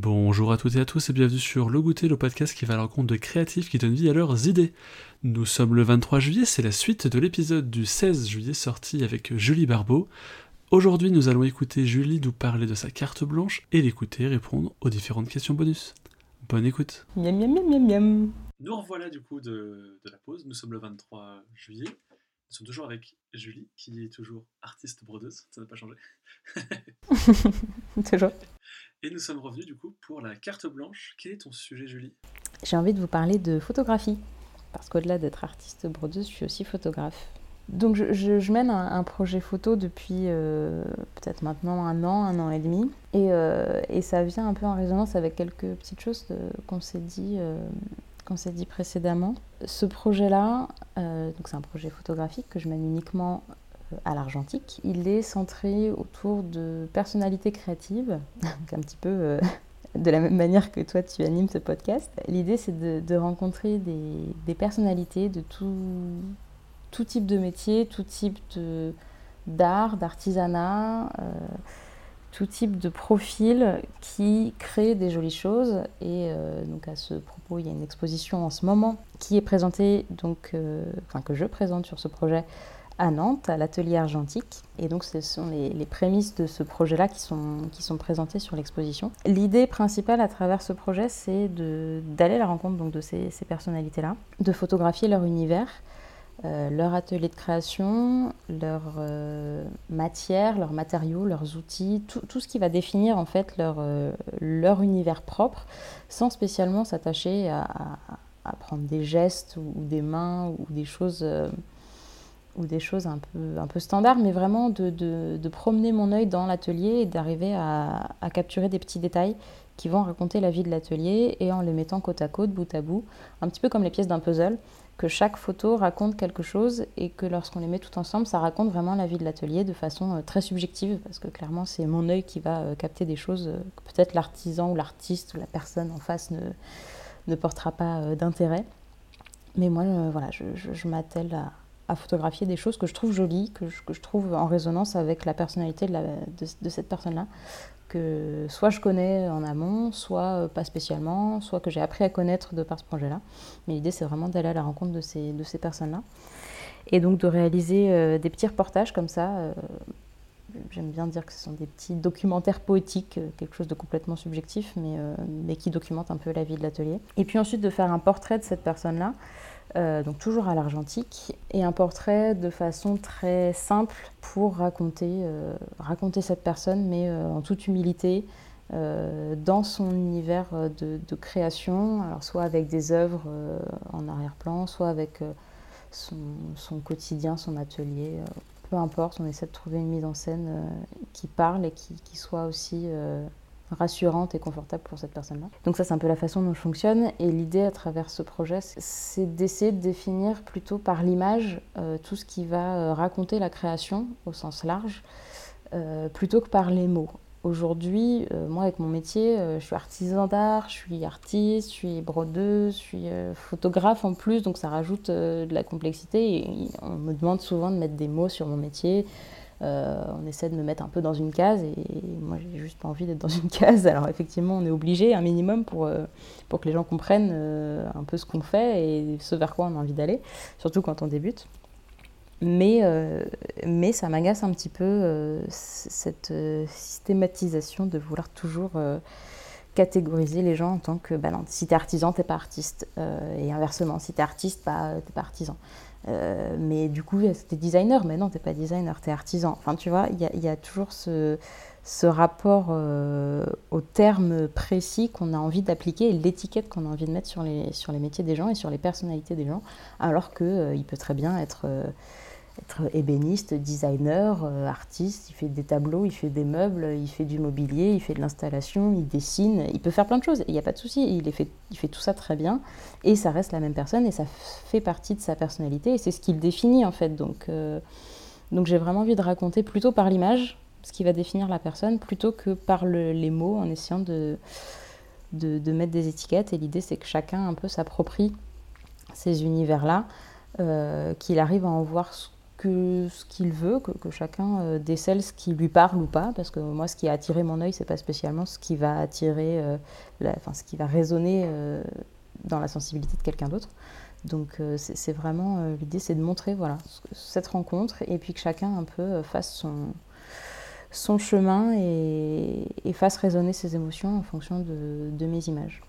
Bonjour à toutes et à tous et bienvenue sur Le Goûter, le podcast qui va à la rencontre de créatifs qui donnent vie à leurs idées. Nous sommes le 23 juillet, c'est la suite de l'épisode du 16 juillet sorti avec Julie Barbeau. Aujourd'hui, nous allons écouter Julie nous parler de sa carte blanche et l'écouter répondre aux différentes questions bonus. Bonne écoute. Miam miam miam miam miam. Nous revoilà du coup de, de la pause, nous sommes le 23 juillet. Nous sommes toujours avec Julie, qui est toujours artiste brodeuse, ça n'a pas changé. Toujours. Et nous sommes revenus du coup pour la carte blanche. Quel est ton sujet, Julie? J'ai envie de vous parler de photographie. Parce qu'au-delà d'être artiste brodeuse, je suis aussi photographe. Donc je, mène un, projet photo depuis euh, peut-être maintenant un an, un an et demi. Et, euh, et ça vient un peu en résonance avec quelques petites choses qu'on s'est dit, euh, qu'on s'est dit précédemment. Ce projet-là, donc c'est un projet photographique que je mène uniquement à l'argentique. Il est centré autour de personnalités créatives, un petit peu euh, de la même manière que toi tu animes ce podcast. L'idée c'est de, rencontrer des, personnalités de tout, type de métier, tout type d'art, d'artisanat, euh, tout type de profil qui crée des jolies choses. Et euh, donc à ce propos, il y a une exposition en ce moment qui est présentée, donc, euh, enfin que je présente sur ce projet à Nantes, à l'atelier argentique. Et donc ce sont les, prémices de ce projet-là qui sont, qui sont présentées sur l'exposition. L'idée principale à travers ce projet, c'est d'aller à la rencontre donc, de ces, personnalités-là, de photographier leur univers, euh, leur atelier de création, leur euh, matière, leurs matériaux, leurs outils, tout, tout ce qui va définir en fait leur, euh, leur univers propre, sans spécialement s'attacher à, à- prendre des gestes ou, des mains ou des choses, ou des choses un peu, un peu standards, mais vraiment de, de- promener mon œil dans l'atelier et d'arriver à, à capturer des petits détails qui vont raconter la vie de l'atelier et en les mettant côte à côte, bout à bout, un petit peu comme les pièces d'un puzzle que chaque photo raconte quelque chose et que lorsqu'on les met tout ensemble, ça raconte vraiment la vie de l'atelier de façon euh, très subjective, parce que clairement c'est mon œil qui va euh, capter des choses euh, que peut-être l'artisan ou l'artiste ou la personne en face ne, ne portera pas d'intérêt. Mais moi, voilà, je, je- je m'attelle à, à photographier des choses que je trouve jolies, que je, que je trouve en résonance avec la personnalité de, de- cette personne-là, que soit je connais en amont, soit euh, pas spécialement, soit que j'ai appris à connaître de par ce projet-là. Mais l'idée, c'est vraiment d'aller à la rencontre de ces, de ces personnes-là. Et donc de réaliser euh, des petits reportages comme ça. euh, J'aime bien dire que ce sont des petits documentaires poétiques, quelque chose de complètement subjectif, mais, mais qui documente un peu la vie de l'atelier. Et puis ensuite de faire un portrait de cette personne-là, euh, donc toujours à l'argentique, et un portrait de façon très simple pour raconter, euh, cette personne, mais euh, en toute humilité, dans son univers de, création, soit avec des œuvres en arrière-plan, soit avec son, quotidien, son atelier, peu importe, on essaie de trouver une mise en scène qui parle et qui, soit aussi rassurante et confortable pour cette personne-là. Donc ça, c'est un peu la façon dont je fonctionne. Et l'idée à travers ce projet, c'est- d'essayer de définir plutôt par l'image euh, tout ce qui va euh, raconter la création au sens large, euh, plutôt que par les mots. Aujourd'hui, moi, avec mon métier, je suis artisan d'art, je suis artiste, je suis brodeuse, je suis photographe en plus, donc ça rajoute de la complexité. Et on me demande souvent de mettre des mots sur mon métier. Euh, on essaie de me mettre un peu dans une case et moi j'ai juste pas envie d'être dans une case. Alors effectivement on est obligé un minimum pour, euh, pour que les gens comprennent euh, un peu ce qu'on fait et ce vers quoi on a envie d'aller, surtout quand on débute. Mais, mais ça m'agace un petit peu cette systématisation de vouloir toujours catégoriser les gens en tant que bah si t'es artisan t'es pas artiste et inversement si t'es artiste bah, t'es pas artisan. Euh, mais du coup, t'es designer, mais non, t'es pas designer, t'es artisan. Enfin, tu vois, il y a, toujours ce, rapport euh, au terme précis qu'on a envie d'appliquer et l'étiquette qu'on a envie de mettre sur les, sur les métiers des gens et sur les personnalités des gens, alors qu'il peut très bien être, euh, être ébéniste, designer, euh, artiste, il fait des tableaux, il fait des meubles, il fait du mobilier, il fait de l'installation, il dessine, il peut faire plein de choses, il n'y a pas de souci, il, fait, tout ça très bien. Et ça reste la même personne et ça fait partie de sa personnalité et c'est ce qui le définit en fait. Donc, euh, j'ai vraiment envie de raconter plutôt par l'image ce qui va définir la personne plutôt que par le- les mots en essayant de, mettre des étiquettes. Et l'idée c'est que chacun un peu s'approprie ces univers-là, euh, qu'il arrive à en voir que ce qu'il veut, que, chacun euh, décèle ce qui lui parle ou pas, parce que moi, ce qui a attiré mon œil, c'est pas spécialement ce qui va attirer, euh, enfin, ce qui va résonner euh, dans la sensibilité de quelqu'un d'autre. Donc, c'est vraiment l'idée, c'est de montrer, voilà, cette rencontre, et puis que chacun un peu fasse son, chemin et, fasse résonner ses émotions en fonction de mes images.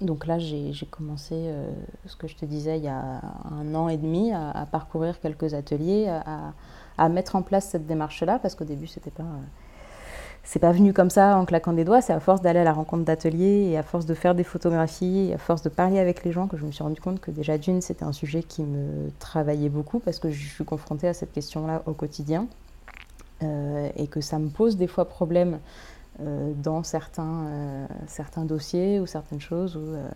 Donc là, j'ai commencé, euh, ce que je te disais, il y a un an et demi, à, parcourir quelques ateliers, à, mettre en place cette démarche-là, parce qu'au début, c'était pas, c'est pas venu comme ça en claquant des doigts. C'est à force d'aller à la rencontre d'ateliers et à force de faire des photographies, et à force de parler avec les gens que je me suis rendu compte que déjà d'une, c'était un sujet qui me travaillait beaucoup parce que je suis confrontée à cette question-là au quotidien euh, et que ça me pose des fois problème dans certains, euh, certains dossiers ou certaines choses où euh,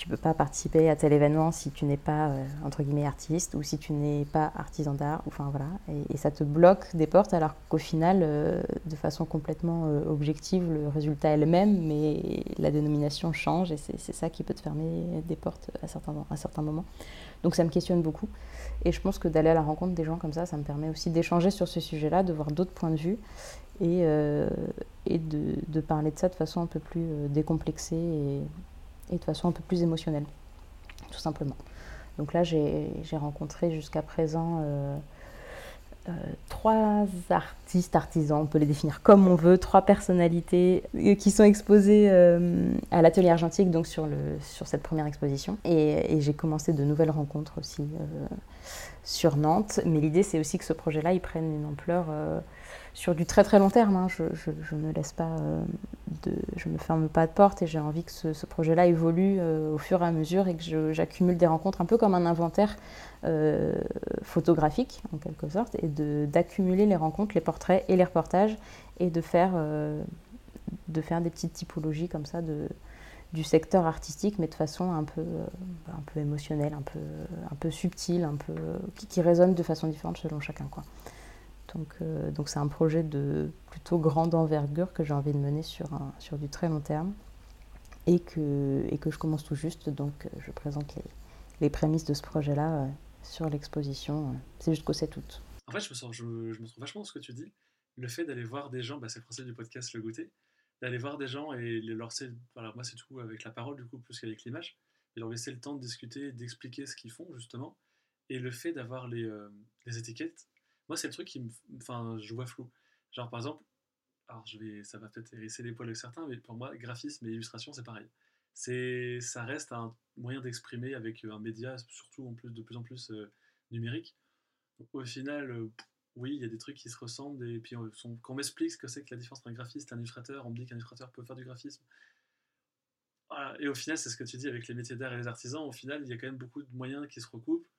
tu peux pas participer à tel événement si tu n'es pas, entre guillemets, artiste ou si tu n'es pas artisan d'art. Enfin, voilà. Et, ça te bloque des portes alors qu'au final, de façon complètement objective, le résultat est le même, mais la dénomination change et c'est ça qui peut te fermer des portes à certains, à certains moments. Donc ça me questionne beaucoup. Et je pense que d'aller à la rencontre des gens comme ça, ça me permet aussi d'échanger sur ce sujet-là, de voir d'autres points de vue et, euh, et de, parler de ça de façon un peu plus euh, décomplexée et, de façon un peu plus émotionnelle, tout simplement. Donc là, j'ai rencontré jusqu'à présent euh, trois artistes, artisans, on peut les définir comme on veut, trois personnalités qui sont exposées à l'atelier argentique, donc sur, le, sur cette première exposition. Et, et j'ai commencé de nouvelles rencontres aussi sur Nantes. Mais l'idée, c'est aussi que ce projet-là, il prenne une ampleur sur du très très long terme. Hein. Je, ne pas, euh, me ferme pas de porte et j'ai envie que ce, projet-là évolue euh, au fur et à mesure et que j'accumule des rencontres un peu comme un inventaire euh, photographique en quelque sorte et d'accumuler les rencontres, les portraits et les reportages et de faire, de faire des petites typologies comme ça du secteur artistique mais de façon un peu, émotionnelle, un peu, subtile, un peu, qui, résonne de façon différente selon chacun. Donc, euh, donc c'est un projet de plutôt grande envergure que j'ai envie de mener sur, du très long terme et que, je commence tout juste. Donc euh, je présente les, prémices de ce projet-là euh, sur l'exposition. c'est jusqu'au 7 août. En fait, je me, sens, je, me retrouve vachement dans ce que tu dis. Le fait d'aller voir des gens, bah, c'est le principe du podcast Le Goûter, d'aller voir des gens et leur laisser, voilà, moi c'est tout avec la parole du coup plus qu'avec l'image, et leur laisser le temps de discuter, d'expliquer ce qu'ils font justement. Et le fait d'avoir les étiquettes, moi, c'est le truc qui me. Enfin, je vois flou. Genre, par exemple, alors je vais, ça va peut-être hérisser les poils de certains, mais pour moi, graphisme et illustration, c'est pareil. Ça reste un moyen d'exprimer avec euh, un média, surtout en plus de plus en plus euh, numérique. au final, euh, oui, il y a des trucs qui se ressemblent, et puis quand on m'explique ce que c'est que la différence entre un graphiste et un illustrateur, on me dit qu'un illustrateur peut faire du graphisme. Et au final, c'est ce que tu dis avec les métiers d'art et les artisans, au final, il y a quand même beaucoup de moyens qui se recoupent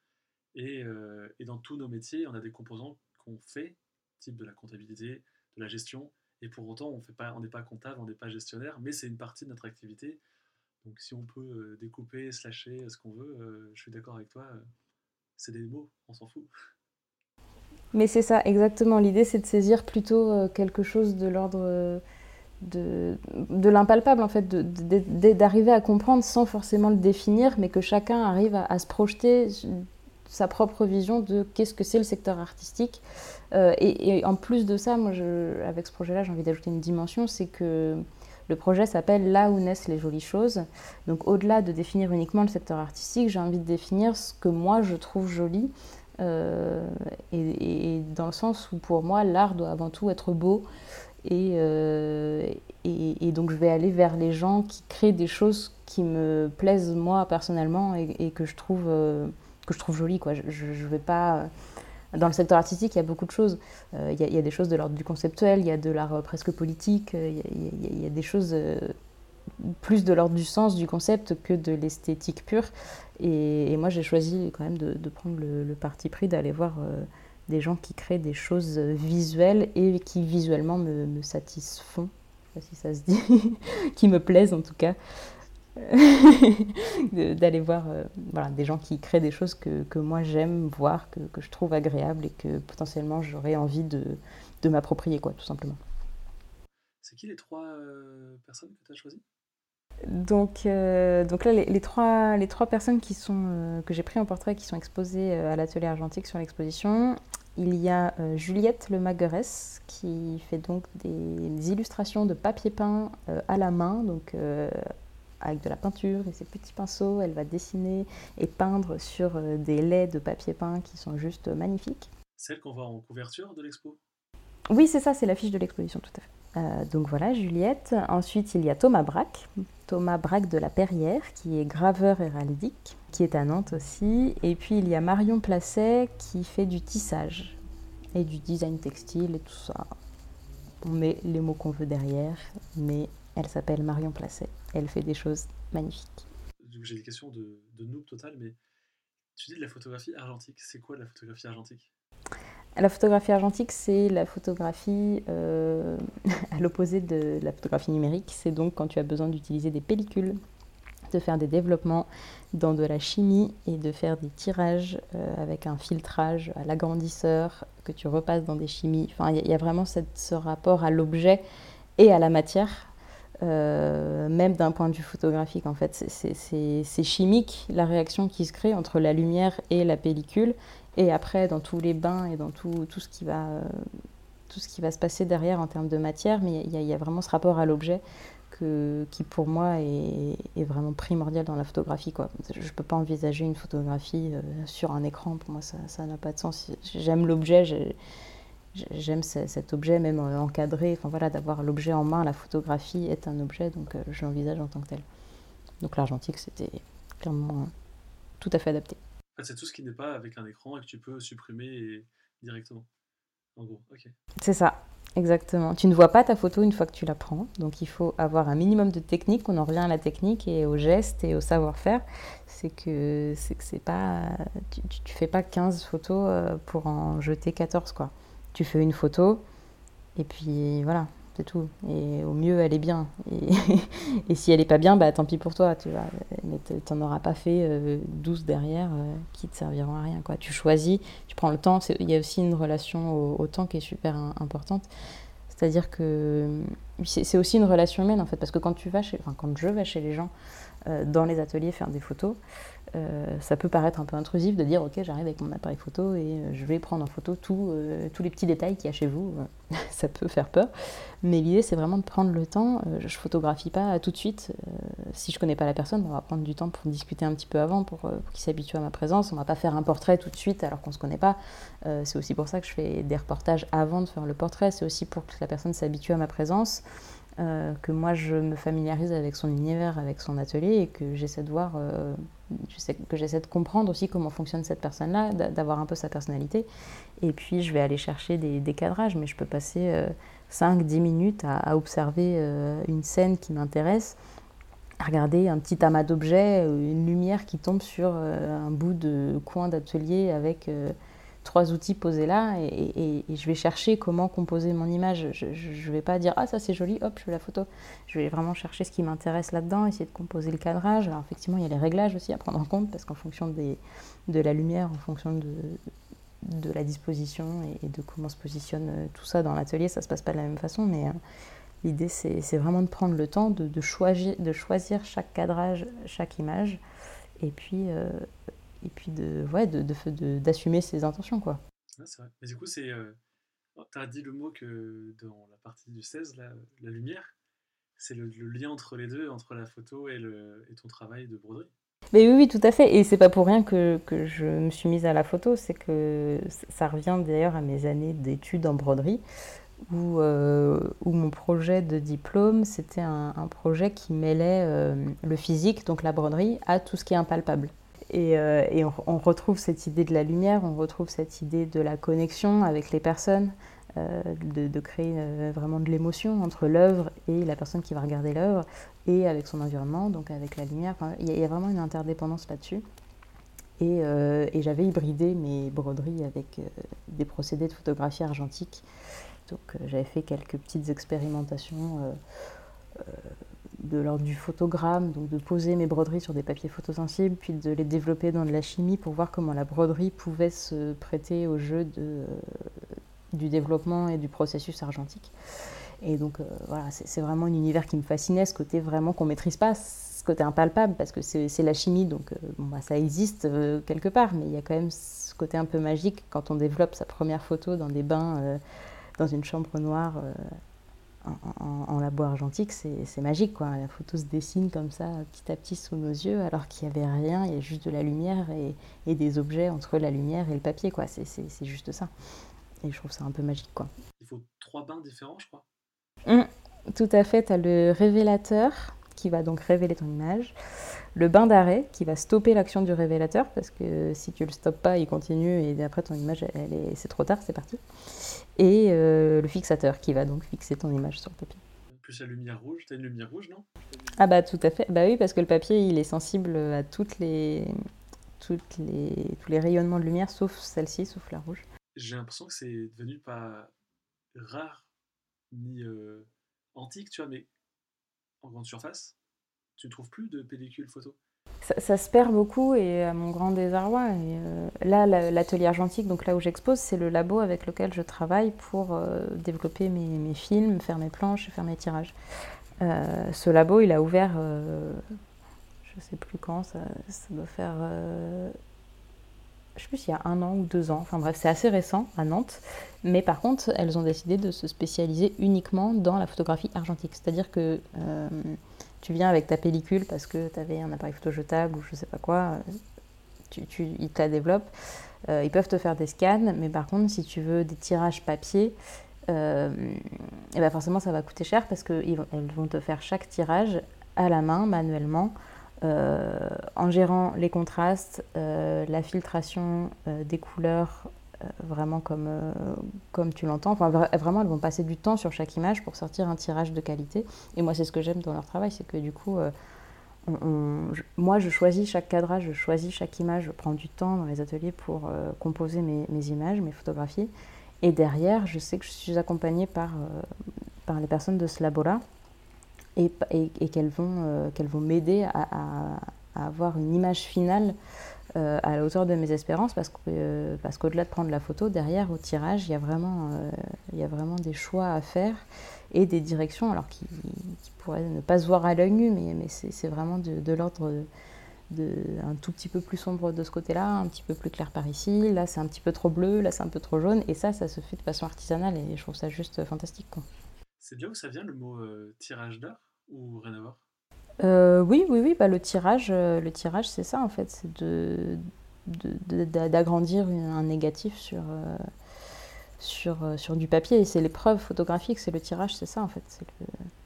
euh, et, dans tous nos métiers, on a des composants qu'on fait, type de la comptabilité, de la gestion, et pour autant, on n'est pas, comptable, on n'est pas gestionnaire, mais c'est une partie de notre activité. Donc si on peut euh, découper, slasher, ce qu'on veut, euh, je suis d'accord avec toi, c'est des mots, on s'en fout. Mais c'est ça, exactement. L'idée, c'est de saisir plutôt quelque chose de l'ordre de, de l'impalpable, en fait, d'arriver à comprendre sans forcément le définir, mais que chacun arrive à se projeter sa propre vision de qu'est-ce que c'est le secteur artistique. Euh, et, en plus de ça, moi, avec ce projet-là, j'ai envie d'ajouter une dimension, c'est que le projet s'appelle Là où naissent les jolies choses. Donc au-delà de définir uniquement le secteur artistique, j'ai envie de définir ce que moi je trouve joli. Euh, et, dans le sens où pour moi, l'art doit avant tout être beau. Euh, et, et, donc je vais aller vers les gens qui créent des choses qui me plaisent moi personnellement et, que je trouve que je trouve jolie. Quoi. Je, je, vais pas. Euh, dans le secteur artistique, il y a beaucoup de choses. Euh, il, y a, des choses de l'ordre du conceptuel, il y a de l'art euh, presque politique, il y, a, des choses plus de l'ordre du sens, du concept que de l'esthétique pure. Et, moi, j'ai choisi quand même de, prendre le, parti pris d'aller voir des gens qui créent des choses visuelles et qui visuellement me, me satisfont. Je sais pas si ça se dit, qui me plaisent en tout cas. d'aller voir euh, voilà, des gens qui créent des choses que, que moi j'aime voir, que, que, je trouve agréables et que potentiellement j'aurais envie de, de m'approprier, quoi, tout simplement. C'est qui les trois euh, personnes que tu as choisies? Donc, donc là, les, trois, les trois personnes qui sont, que j'ai pris en portrait qui sont exposées à l'atelier argentique sur l'exposition, il y a Juliette Le Maguerès qui fait donc des, illustrations de papier peint à la main, donc avec de la peinture et ses petits pinceaux. Elle va dessiner et peindre sur euh, des laits de papier peint qui sont juste magnifiques. Celle qu'on voit en couverture de l'expo? Oui, c'est ça, c'est l'affiche de l'exposition, tout à fait. Euh, donc voilà, Juliette. Ensuite, il y a Thomas Braque, Thomas Braque de la Perrière, qui est graveur héraldique, qui est à Nantes aussi. Et puis il y a Marion Placet, qui fait du tissage et du design textile et tout ça. On met les mots qu'on veut derrière, mais elle s'appelle Marion Placet. Elle fait des choses magnifiques. J'ai des questions de, de noob total, mais tu dis de la photographie argentique. C'est quoi la photographie argentique? La photographie argentique, c'est la photographie euh, à l'opposé de la photographie numérique. C'est donc quand tu as besoin d'utiliser des pellicules, de faire des développements dans de la chimie et de faire des tirages euh, avec un filtrage à l'agrandisseur que tu repasses dans des chimies. Enfin, il y, a vraiment ce rapport à l'objet et à la matière euh, même d'un point de vue photographique, en fait. C'est chimique, la réaction qui se crée entre la lumière et la pellicule. Et après, dans tous les bains et dans tout, tout, ce, qui va, euh, tout ce qui va se passer derrière en termes de matière, mais il y, a vraiment ce rapport à l'objet qui, pour moi, est, vraiment primordial dans la photographie. Je ne peux pas envisager une photographie euh, sur un écran. Pour moi, ça n'a pas de sens. J'aime l'objet j'aime cet objet, même encadré. Enfin voilà, d'avoir l'objet en main, la photographie est un objet, donc euh, je l'envisage en tant que tel. Donc l'argentique, c'était clairement tout à fait adapté. c'est tout ce qui n'est pas avec un écran et que tu peux supprimer directement. En gros, ok. C'est ça, exactement. Tu ne vois pas ta photo une fois que tu la prends, donc il faut avoir un minimum de technique. On en revient à la technique et au geste et au savoir-faire. C'est que c'est pas, tu, tu, fais pas 15 photos euh, pour en jeter 14 quoi tu fais une photo, et puis voilà, c'est tout. Et au mieux, elle est bien. Et, si elle n'est pas bien, bah tant pis pour toi, tu vois. Mais tu n'en auras pas fait 12 euh, derrière euh, qui te serviront à rien. Quoi. Tu choisis, tu prends le temps. Il y a aussi une relation au, temps qui est super importante. C'est-à-dire que c'est aussi une relation humaine en fait, parce que quand tu vas chez, enfin, quand je vais chez les gens euh, dans les ateliers faire des photos, euh, ça peut paraître un peu intrusif de dire ok j'arrive avec mon appareil photo et euh, je vais prendre en photo euh, tous les petits détails qu'il y a chez vous. ça peut faire peur, mais l'idée c'est vraiment de prendre le temps. je photographie pas tout de suite. si je connais pas la personne, on va prendre du temps pour discuter un petit peu avant, pour, pour qu'il s'habitue à ma présence. On va pas faire un portrait tout de suite alors qu'on se connaît pas. c'est aussi pour ça que je fais des reportages avant de faire le portrait. C'est aussi pour que la personne s'habitue à ma présence. Euh, que moi je me familiarise avec son univers, avec son atelier et que j'essaie de voir, euh, que j'essaie de comprendre aussi comment fonctionne cette personne-là, d'avoir un peu sa personnalité. Et puis je vais aller chercher des, cadrages, mais je peux passer 5-10 euh, minutes à, observer une scène qui m'intéresse, à regarder un petit amas d'objets, une lumière qui tombe sur un bout de coin d'atelier avec trois outils posés là et, je vais chercher comment composer mon image. Je ne vais pas dire ah ça c'est joli, hop je fais la photo. Je vais vraiment chercher ce qui m'intéresse là-dedans, essayer de composer le cadrage. Alors effectivement il y a les réglages aussi à prendre en compte parce qu'en fonction des, de la lumière, en fonction de, de la disposition et, de comment se positionne euh, tout ça dans l'atelier, ça se passe pas de la même façon, mais euh, l'idée c'est vraiment de prendre le temps de, de, choisir, de choisir chaque cadrage, chaque image et puis euh, et puis de ouais de, d'assumer ses intentions quoi. c'est vrai. Mais du coup c'est euh, oh, tu as dit le mot que dans la partie du 16 la, la lumière c'est le, lien entre les deux entre la photo et, le, et ton travail de broderie. Mais oui, oui, tout à fait. Et c'est pas pour rien que, que, je me suis mise à la photo. C'est que ça revient d'ailleurs à mes années d'études en broderie, où, euh, où, mon projet de diplôme, c'était un, un, projet qui mêlait euh, le physique, donc la broderie, à tout ce qui est impalpable. Et, euh, on, retrouve cette idée de la lumière, on retrouve cette idée de la connexion avec les personnes, euh, de, créer euh, vraiment de l'émotion entre l'œuvre et la personne qui va regarder l'œuvre, et avec son environnement, donc avec la lumière. Il y, a vraiment une interdépendance là-dessus. Et, j'avais hybridé mes broderies avec des procédés de photographie argentique. Donc j'avais fait quelques petites expérimentations de l'ordre du photogramme, donc de poser mes broderies sur des papiers photosensibles, puis de les développer dans de la chimie pour voir comment la broderie pouvait se prêter au jeu de, du développement et du processus argentique. Et donc voilà, c'est vraiment un univers qui me fascinait, ce côté vraiment qu'on maîtrise pas, ce côté impalpable, parce que c'est la chimie, donc bon, bah, ça existe quelque part, mais il y a quand même ce côté un peu magique quand on développe sa première photo dans des bains, dans une chambre noire en, labo argentique, c'est magique. Quoi. La photo se dessine comme ça, petit à petit, sous nos yeux, alors qu'il n'y avait rien, il y a juste de la lumière et, des objets entre la lumière et le papier. C'est juste ça. Et je trouve ça un peu magique. Quoi. Il faut trois bains différents, je crois. Mmh, tout à fait, tu as le révélateur qui va donc révéler ton image, le bain d'arrêt qui va stopper l'action du révélateur parce que si tu le stoppes pas, il continue et après ton image, elle est, c'est trop tard, c'est parti. Et euh, le fixateur qui va donc fixer ton image sur le papier. Plus la lumière rouge, tu as une lumière rouge, non? Ah bah tout à fait, bah oui parce que le papier il est sensible à toutes les, toutes les, tous les rayonnements de lumière sauf celle-ci, sauf la rouge. J'ai l'impression que c'est devenu pas rare ni euh, antique, tu vois, mais en grande surface, tu ne trouves plus de pellicule photo ça, se perd beaucoup et à mon grand désarroi. Et euh, là, l'atelier argentique, donc là où j'expose, c'est le labo avec lequel je travaille pour euh, développer mes, films, faire mes planches faire mes tirages. Euh, ce labo, il a ouvert, je ne sais plus quand, ça doit faire je sais plus s'il y a un an ou deux ans, enfin bref, c'est assez récent à Nantes, mais par contre, elles ont décidé de se spécialiser uniquement dans la photographie argentique. C'est-à-dire que euh, tu viens avec ta pellicule parce que tu avais un appareil photo jetable ou je sais pas quoi, tu, ils te la développent. Euh, ils peuvent te faire des scans, mais par contre, si tu veux des tirages papier, et euh, eh ben forcément ça va coûter cher parce qu'elles vont te faire chaque tirage à la main, manuellement. Euh, en gérant les contrastes, euh, la filtration euh, des couleurs, vraiment comme, comme tu l'entends. Vraiment, elles vont passer du temps sur chaque image pour sortir un tirage de qualité. Et moi, c'est ce que j'aime dans leur travail, c'est que du coup, moi, je choisis chaque cadrage, je choisis chaque image, je prends du temps dans les ateliers pour composer mes, mes, images, mes photographies. Et derrière, je sais que je suis accompagnée par, par les personnes de ce labo-là et, qu'elles vont, euh, qu'elles vont m'aider à, avoir une image finale euh, à la hauteur de mes espérances parce, que, euh, parce qu'au-delà de prendre la photo, derrière au tirage, il y, a vraiment, y a vraiment des choix à faire et des directions alors qui, pourraient ne pas se voir à l'œil nu, mais, mais c'est, vraiment de, l'ordre de, un tout petit peu plus sombre de ce côté-là, un petit peu plus clair par ici, là c'est un petit peu trop bleu, là c'est un peu trop jaune, et ça, ça se fait de façon artisanale et je trouve ça juste fantastique. C'est bien où ça vient le mot euh, tirage d'art ou rien à voir? Euh, Oui, oui, oui. Bah, le tirage, euh, le tirage, c'est ça en fait, c'est de, d'agrandir un négatif sur, sur, sur du papier. Et c'est l'épreuve photographique, c'est le tirage, c'est ça en fait,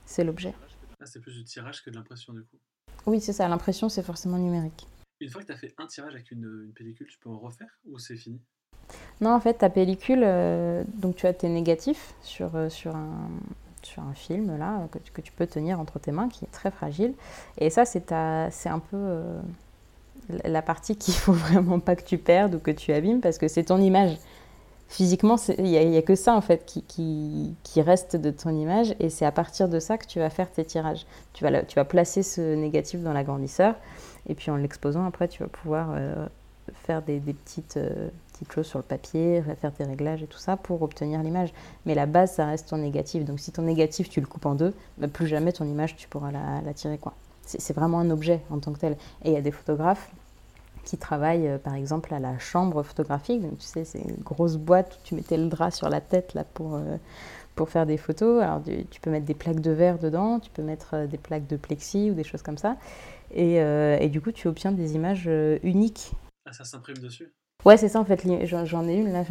c'est, l'objet. Ah, c'est plus du tirage que de l'impression du coup? Oui, c'est ça. L'impression, c'est forcément numérique. Une fois que tu as fait un tirage avec une, une pellicule, tu peux en refaire ou c'est fini? Non, en fait, ta pellicule, donc tu as tes négatifs sur, sur un, sur un film là que, tu peux tenir entre tes mains, qui est très fragile. Et ça, c'est un peu euh, la partie qu'il faut vraiment pas que tu perdes ou que tu abîmes, parce que c'est ton image. Physiquement, il n'y a, que ça en fait qui, reste de ton image, et c'est à partir de ça que tu vas faire tes tirages. Tu vas, tu placer ce négatif dans l'agrandisseur, et puis en l'exposant, après, tu vas pouvoir euh, faire des, des petites. Euh, petites choses sur le papier, faire tes réglages et tout ça pour obtenir l'image. Mais la base, ça reste ton négatif. Donc si ton négatif, tu le coupes en deux, bah, plus jamais ton image, tu pourras la, tirer. quoi. C'est vraiment un objet en tant que tel. Et il y a des photographes qui travaillent, euh, par exemple, à la chambre photographique. Donc, tu sais, c'est une grosse boîte où tu mettais le drap sur la tête là, pour, euh, pour faire des photos. Alors, tu, peux mettre des plaques de verre dedans, tu peux mettre euh, des plaques de plexi ou des choses comme ça. Et, et du coup, tu obtiens des images uniques. Ah, ça s'imprime dessus? Ouais, c'est ça en fait. J'en ai une là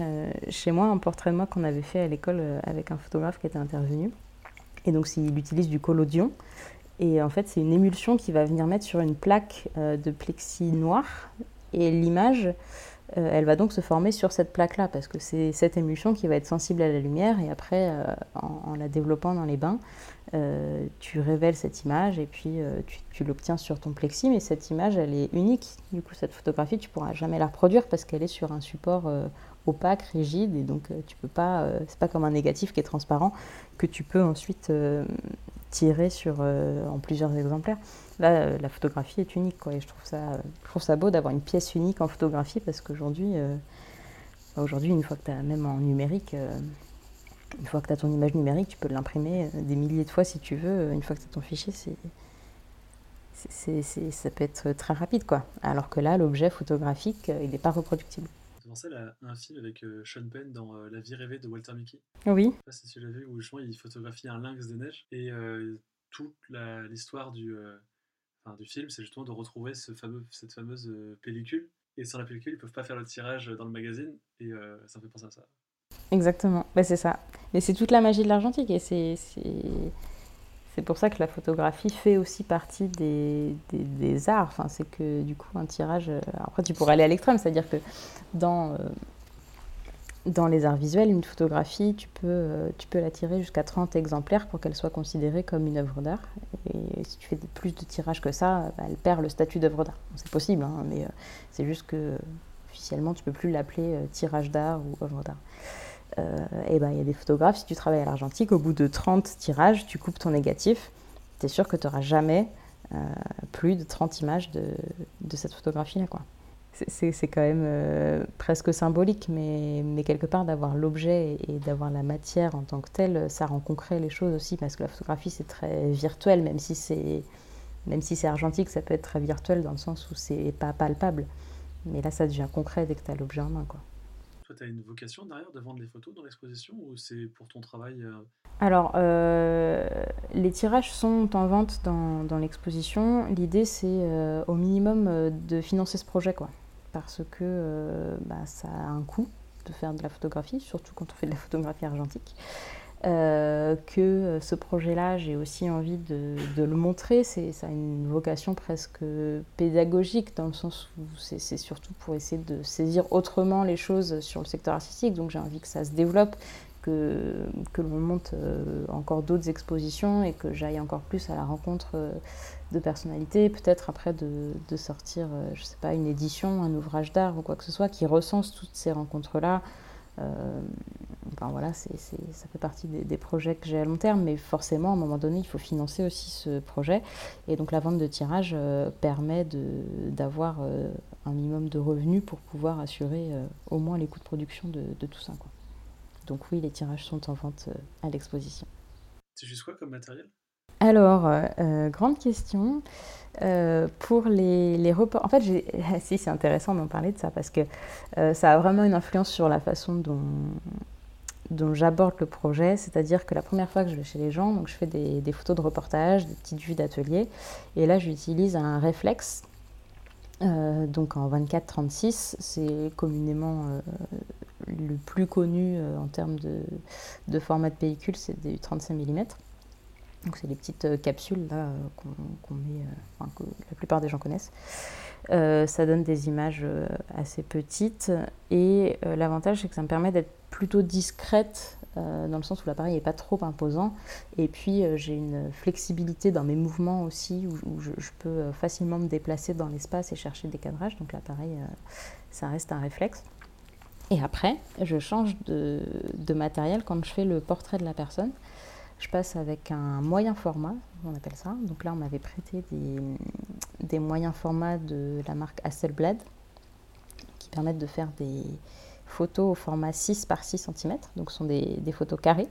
chez moi, un portrait de moi qu'on avait fait à l'école euh, avec un photographe qui était intervenu. Et donc, il utilise du collodion. Et en fait, c'est une émulsion qui va venir mettre sur une plaque euh, de plexi noir. Et l'image, euh, elle va donc se former sur cette plaque-là, parce que c'est cette émulsion qui va être sensible à la lumière. Et après, en, la développant dans les bains, euh, tu révèles cette image et puis euh, tu, l'obtiens sur ton plexi, mais cette image, elle est unique. Du coup, cette photographie, tu pourras jamais la reproduire parce qu'elle est sur un support euh, opaque, rigide, et donc tu peux pas. c'est pas comme un négatif qui est transparent que tu peux ensuite tirer sur en plusieurs exemplaires. Là, la photographie est unique, quoi, et je trouve ça, je trouve beau d'avoir une pièce unique en photographie parce qu'aujourd'hui, aujourd'hui, une fois que tu as même numérique Une fois que tu ton image numérique, tu peux l'imprimer des milliers de fois si tu veux. Une fois que tu as ton fichier, c'est c'est, ça peut être très rapide, quoi. Alors que là, l'objet photographique, il n'est pas reproductible. Pensais à un film avec Sean Penn dans La vie rêvée de Walter Mickey Oui. Je sais pas si tu l'as vu, où justement il photographie un lynx des neiges. Et toute l'histoire du, du film, c'est justement de retrouver ce fameux, cette fameuse pellicule. Et sans la pellicule, ils peuvent pas faire le tirage dans le magazine. Et ça me fait penser à ça. Exactement, bah, c'est ça. Mais c'est toute la magie de l'argentique et c'est c'est pour ça que la photographie fait aussi partie des, des, arts. Enfin, c'est que du coup, un tirage. Euh, après, tu pourrais aller à l'extrême, c'est-à-dire que dans, euh, dans les arts visuels, une photographie, tu peux, euh, tu peux la tirer jusqu'à 30 exemplaires pour qu'elle soit considérée comme une œuvre d'art. Et si tu fais plus de tirages que ça, bah, elle perd le statut d'œuvre d'art. c'est possible, hein, mais c'est juste que officiellement, tu peux plus l'appeler tirage d'art ou œuvre d'art. Euh, et ben, il y a des photographes, si tu travailles à l'argentique, au bout de 30 tirages, tu coupes ton négatif, tu es sûr que tu n'auras jamais euh, plus de 30 images de, de cette photographie-là. Quoi. C'est, quand même euh, presque symbolique, mais, mais quelque part d'avoir l'objet et, d'avoir la matière en tant que telle, ça rend concret les choses aussi, parce que la photographie c'est très virtuel, même si c'est, même si c'est argentique, ça peut être très virtuel dans le sens où c'est pas palpable. Mais là, ça devient concret dès que tu as l'objet en main. Quoi. Toi, tu as une vocation derrière de vendre les photos dans l'exposition ou c'est pour ton travail euh Alors, euh, les tirages sont en vente dans, dans l'exposition. L'idée, c'est euh, au minimum de financer ce projet, quoi. Parce que bah, ça a un coût de faire de la photographie, surtout quand on fait de la photographie argentique. Euh, que euh, ce projet-là, j'ai aussi envie de, le montrer. Ça a une vocation presque pédagogique, dans le sens où c'est, surtout pour essayer de saisir autrement les choses sur le secteur artistique. Donc j'ai envie que ça se développe, que, l'on monte euh, encore d'autres expositions et que j'aille encore plus à la rencontre de personnalités. Peut-être après de, sortir, je sais pas, une édition, un ouvrage d'art ou quoi que ce soit qui recense toutes ces rencontres-là. Euh, enfin voilà, c'est, ça fait partie des, projets que j'ai à long terme, mais forcément, à un moment donné, il faut financer aussi ce projet. Et donc la vente de tirage euh, permet d'avoir euh, un minimum de revenus pour pouvoir assurer au moins les coûts de production de, tout ça. Donc oui, les tirages sont en vente à l'exposition. C'est juste quoi comme matériel? Alors, euh, grande question. Euh, pour les, reports, en fait, si c'est intéressant d'en parler de ça parce que euh, ça a vraiment une influence sur la façon dont, j'aborde le projet. C'est-à-dire que la première fois que je vais chez les gens, donc je fais des, des photos de reportage, des petites vues d'atelier, et là j'utilise un réflexe. donc en 24-36, c'est communément le plus connu en termes de, de, format de pellicule, c'est du 35 mm. Donc c'est des petites euh, capsules là euh, qu'on met, euh, que la plupart des gens connaissent. ça donne des images assez petites et l'avantage c'est que ça me permet d'être plutôt discrète dans le sens où l'appareil n'est pas trop imposant et puis j'ai une flexibilité dans mes mouvements aussi où, je, peux facilement me déplacer dans l'espace et chercher des cadrages donc l'appareil ça reste un réflexe. Et après, je change de matériel quand je fais le portrait de la personne je passe avec un moyen format, on appelle ça. Donc là, on m'avait prêté des, moyens formats de la marque Hasselblad qui permettent de faire des photos au format 6 par 6 cm. Donc ce sont des, des photos carrées.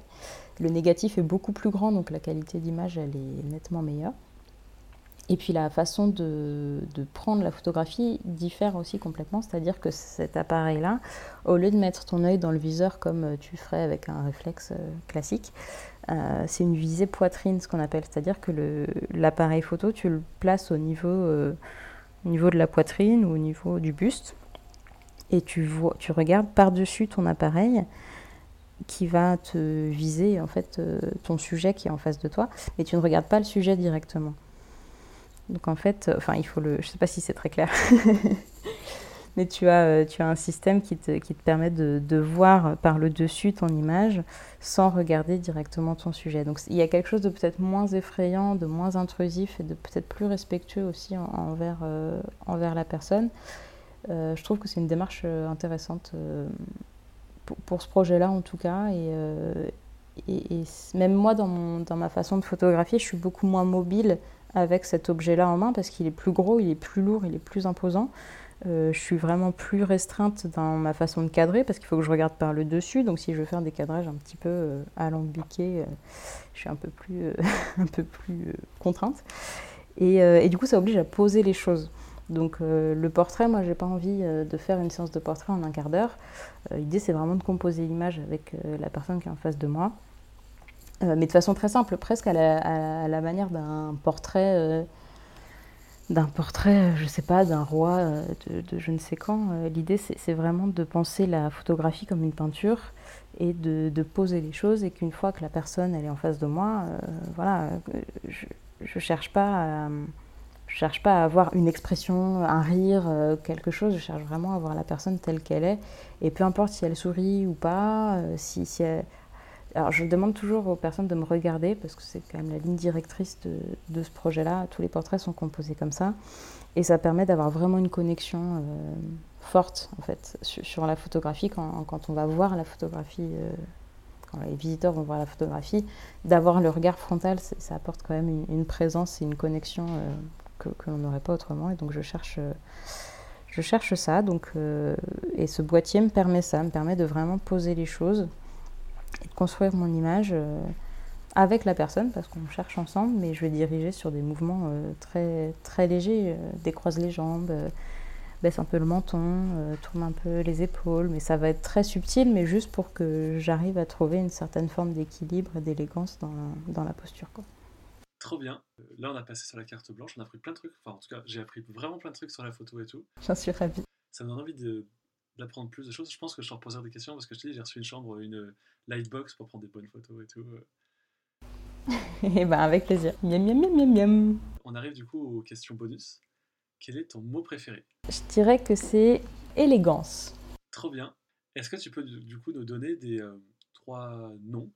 Le négatif est beaucoup plus grand, donc la qualité d'image, elle est nettement meilleure. Et puis la façon de, de, prendre la photographie diffère aussi complètement, c'est-à-dire que cet appareil-là, au lieu de mettre ton œil dans le viseur comme tu ferais avec un réflexe euh, classique, euh, c'est une visée poitrine, ce qu'on appelle, c'est-à-dire que l'appareil photo, tu le places au niveau, euh, au niveau de la poitrine ou au niveau du buste, et tu, vois, tu regardes par-dessus ton appareil qui va te viser en fait ton sujet qui est en face de toi, mais tu ne regardes pas le sujet directement. Donc en fait, euh, enfin il faut le, je sais pas si c'est très clair, mais tu as, euh, tu as un système qui te, qui te permet de, de, voir par le dessus ton image sans regarder directement ton sujet. Donc il y a quelque chose de peut-être moins effrayant, de moins intrusif et de peut-être plus respectueux aussi envers, euh, envers la personne. je trouve que c'est une démarche intéressante pour, ce projet-là en tout cas. Et, et, et même moi, dans, mon, dans ma façon de photographier, je suis beaucoup moins mobile avec cet objet-là en main parce qu'il est plus gros, il est plus lourd, il est plus imposant. Je suis vraiment plus restreinte dans ma façon de cadrer parce qu'il faut que je regarde par le dessus. Donc si je veux faire des cadrages un petit peu alambiqués, je suis un peu plus, un peu plus contrainte. Et, du coup, ça oblige à poser les choses. Donc le portrait, moi, j'ai pas envie de faire une séance de portrait en un quart d'heure. L'idée, c'est vraiment de composer l'image avec la personne qui est en face de moi. Euh, mais de façon très simple, presque à la, manière d'un portrait, euh, d'un portrait, je sais pas, d'un roi euh, de, je ne sais quand. L'idée, c'est vraiment de penser la photographie comme une peinture et de, poser les choses et qu'une fois que la personne elle est en face de moi, voilà, je, je cherche pas à, cherche pas à avoir une expression, un rire, quelque chose. Je cherche vraiment à voir la personne telle qu'elle est. Et peu importe si elle sourit ou pas, si, si elle, alors, je demande toujours aux personnes de me regarder parce que c'est quand même la ligne directrice de, ce projet-là. Tous les portraits sont composés comme ça. Et ça permet d'avoir vraiment une connexion euh, forte, en fait, sur, la photographie. Quand, on va voir la photographie, euh, quand les visiteurs vont voir la photographie, d'avoir le regard frontal, ça apporte quand même une, présence et une connexion euh, que, que l'on n'aurait pas autrement. Et donc, je cherche. je cherche ça, donc, et ce boîtier me permet ça, me permet de vraiment poser les choses, et de construire mon image euh, avec la personne, parce qu'on cherche ensemble, mais je vais diriger sur des mouvements euh, très, très légers, euh, décroise les jambes, baisse un peu le menton, tourne un peu les épaules, mais ça va être très subtil, mais juste pour que j'arrive à trouver une certaine forme d'équilibre et d'élégance dans, dans, la posture. Quoi. Trop bien. Là, on a passé sur la carte blanche, on a appris plein de trucs. Enfin, en tout cas, j'ai appris vraiment plein de trucs sur la photo et tout. J'en suis ravie. Ça me donne envie de, d'apprendre plus de choses. Je pense que je te reposerai des questions parce que je te dis, j'ai reçu une chambre, une lightbox pour prendre des bonnes photos et tout. et eh ben avec plaisir. Miam, miam, miam, miam, miam. On arrive du coup aux questions bonus. Quel est ton mot préféré? Je dirais que c'est élégance. Trop bien. Est-ce que tu peux du coup nous donner des euh, trois noms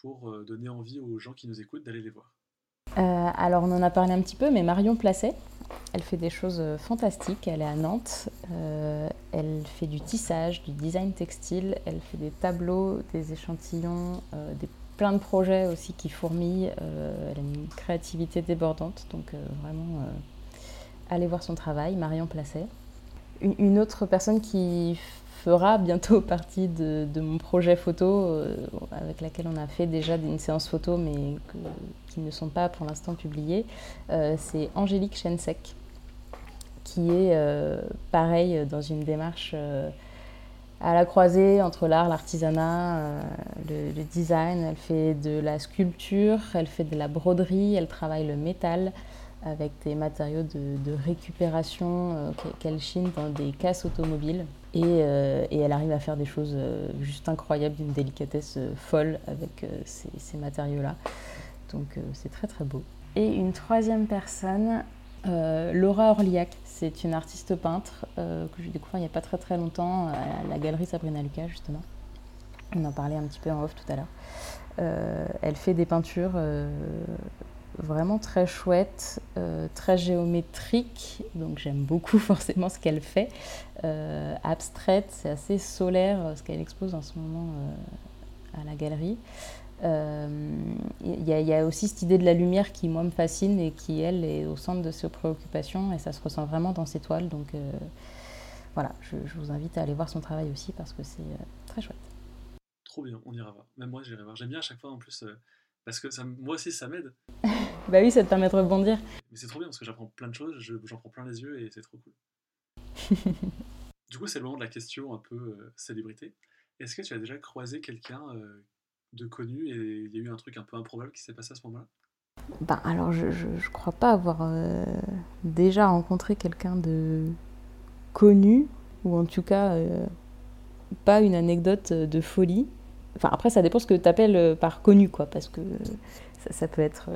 pour euh, donner envie aux gens qui nous écoutent d'aller les voir? Euh, Alors on en a parlé un petit peu, mais Marion Placet, elle fait des choses euh, fantastiques. Elle est à Nantes. Euh, elle fait du tissage, du design textile. Elle fait des tableaux, des échantillons, euh, des, plein de projets aussi qui fourmillent. elle a une créativité débordante. Donc vraiment, allez voir son travail. Marion Placet. Une, autre personne qui fera bientôt partie de, mon projet photo, avec laquelle on a fait déjà une séance photo, mais qui ne sont pas pour l'instant publiées, c'est Angélique Chensek qui est euh, pareil dans une démarche euh, à la croisée entre l'art, l'artisanat, euh, le, design. Elle fait de la sculpture, elle fait de la broderie, elle travaille le métal avec des matériaux de, récupération qu'elle chine dans des casses automobiles. Et, et, elle arrive à faire des choses juste incroyables, d'une délicatesse folle avec ces, ces matériaux-là. Donc c'est très très beau. Et une troisième personne, Laura Orliac, c'est une artiste peintre euh, que j'ai découvert il n'y a pas très très longtemps à la galerie Sabrina Lucas justement. On en parlait un petit peu en off tout à l'heure. Euh, elle fait des peintures euh, vraiment très chouettes, très géométriques, donc j'aime beaucoup forcément ce qu'elle fait. abstraite, c'est assez solaire ce qu'elle expose en ce moment à la galerie. Il euh, y, a aussi cette idée de la lumière qui, moi, me fascine et qui, elle, est au centre de ses préoccupations et ça se ressent vraiment dans ses toiles. Donc euh, voilà, je, vous invite à aller voir son travail aussi parce que c'est euh, très chouette. Trop bien, on ira voir. Même moi, j'irai voir. J'aime bien à chaque fois en plus parce que ça, moi aussi, ça m'aide. bah oui, ça te permet de rebondir. Mais c'est trop bien parce que j'apprends plein de choses, j'en prends plein les yeux et c'est trop cool. du coup, c'est le moment de la question un peu célébrité. Est-ce que tu as déjà croisé quelqu'un de connu et il y a eu un truc un peu improbable qui s'est passé à ce moment-là? Ben, alors je, je, crois pas avoir euh, déjà rencontré quelqu'un de connu ou en tout cas euh, pas une anecdote de folie. Enfin après ça dépend ce que tu appelles euh, par connu quoi parce que ça, peut être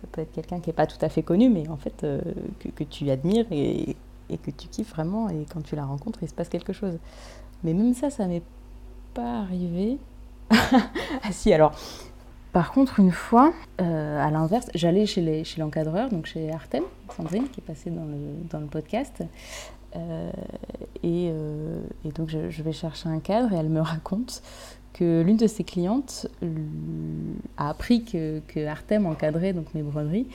ça peut être quelqu'un qui est pas tout à fait connu mais en fait que, que, tu admires et, que tu kiffes vraiment et quand tu la rencontres il se passe quelque chose. Mais même ça ça m'est pas arrivé. ah si, alors. Par contre, une fois, euh, à l'inverse, j'allais chez l'encadreur, donc chez Artem, Sandrine, qui est passée dans le, dans le podcast. Euh, euh, et, donc, je, vais chercher un cadre et elle me raconte que l'une de ses clientes a appris que, que Artem encadrait donc mes broderies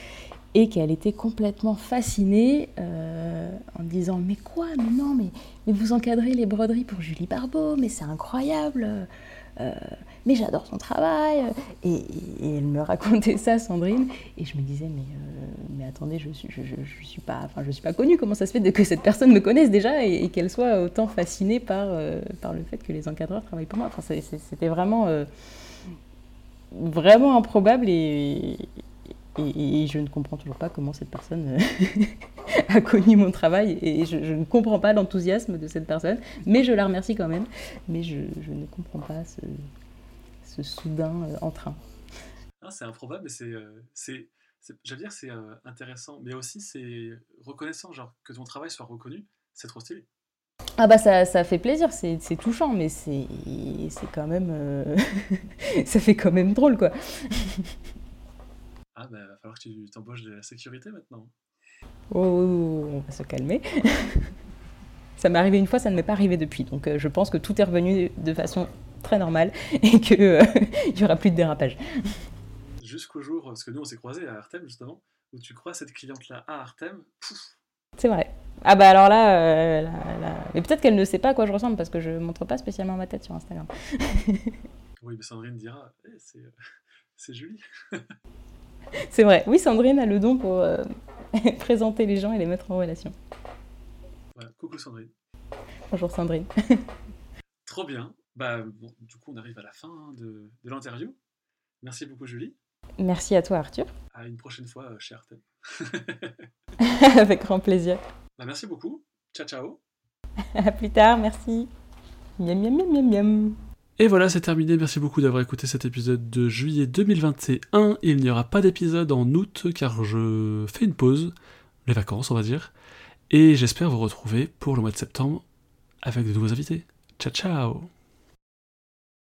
et qu'elle était complètement fascinée en disant mais quoi mais non mais, mais vous encadrez les broderies pour Julie Barbeau mais c'est incroyable mais j'adore son travail. Et, elle me racontait ça, Sandrine, et je me disais, mais, euh, mais attendez, je suis, suis pas, enfin, je suis pas connue. Comment ça se fait que cette personne me connaisse déjà et, qu'elle soit autant fascinée par, euh, par le fait que les encadreurs travaillent pour moi? Enfin, C'était vraiment, euh, vraiment improbable et, et, je ne comprends toujours pas comment cette personne a connu mon travail et je, ne comprends pas l'enthousiasme de cette personne, mais je la remercie quand même. Mais je, ne comprends pas ce, ce soudain euh, entrain. Ah, c'est improbable, euh, c'est, j'allais dire, c'est euh, intéressant, mais aussi c'est reconnaissant, genre que ton travail soit reconnu, c'est trop stylé. Ah bah ça, ça fait plaisir, c'est, touchant, mais c'est, quand même, ça fait quand même drôle quoi. ah bah va falloir que tu t'embauches de la sécurité maintenant. Oh, oh, oh on va se calmer. ça m'est arrivé une fois, ça ne m'est pas arrivé depuis, donc je pense que tout est revenu de façon très normal et qu'il euh, n'y aura plus de dérapage. Jusqu'au jour, parce que nous on s'est croisés à Artem justement, où tu crois cette cliente-là à Artem, C'est vrai. Ah bah alors là, euh, mais peut-être qu'elle ne sait pas à quoi je ressemble parce que je montre pas spécialement ma tête sur Instagram. oui, mais Sandrine dira, eh, c'est, c'est Julie. c'est vrai. Oui, Sandrine a le don pour euh, présenter les gens et les mettre en relation. Voilà. Coucou Sandrine. Bonjour Sandrine. Trop bien. Bah, du coup, on arrive à la fin hein, de, l'interview. Merci beaucoup, Julie. Merci à toi, Arthur. À une prochaine fois euh, chez Artem. Avec grand plaisir. Bah, merci beaucoup. Ciao, ciao. à plus tard, merci. Miam, miam, miam, miam, miam. Et voilà, c'est terminé. Merci beaucoup d'avoir écouté cet épisode de juillet 2021. Il n'y aura pas d'épisode en août car je fais une pause, les vacances, on va dire. Et j'espère vous retrouver pour le mois de septembre avec de nouveaux invités. Ciao, ciao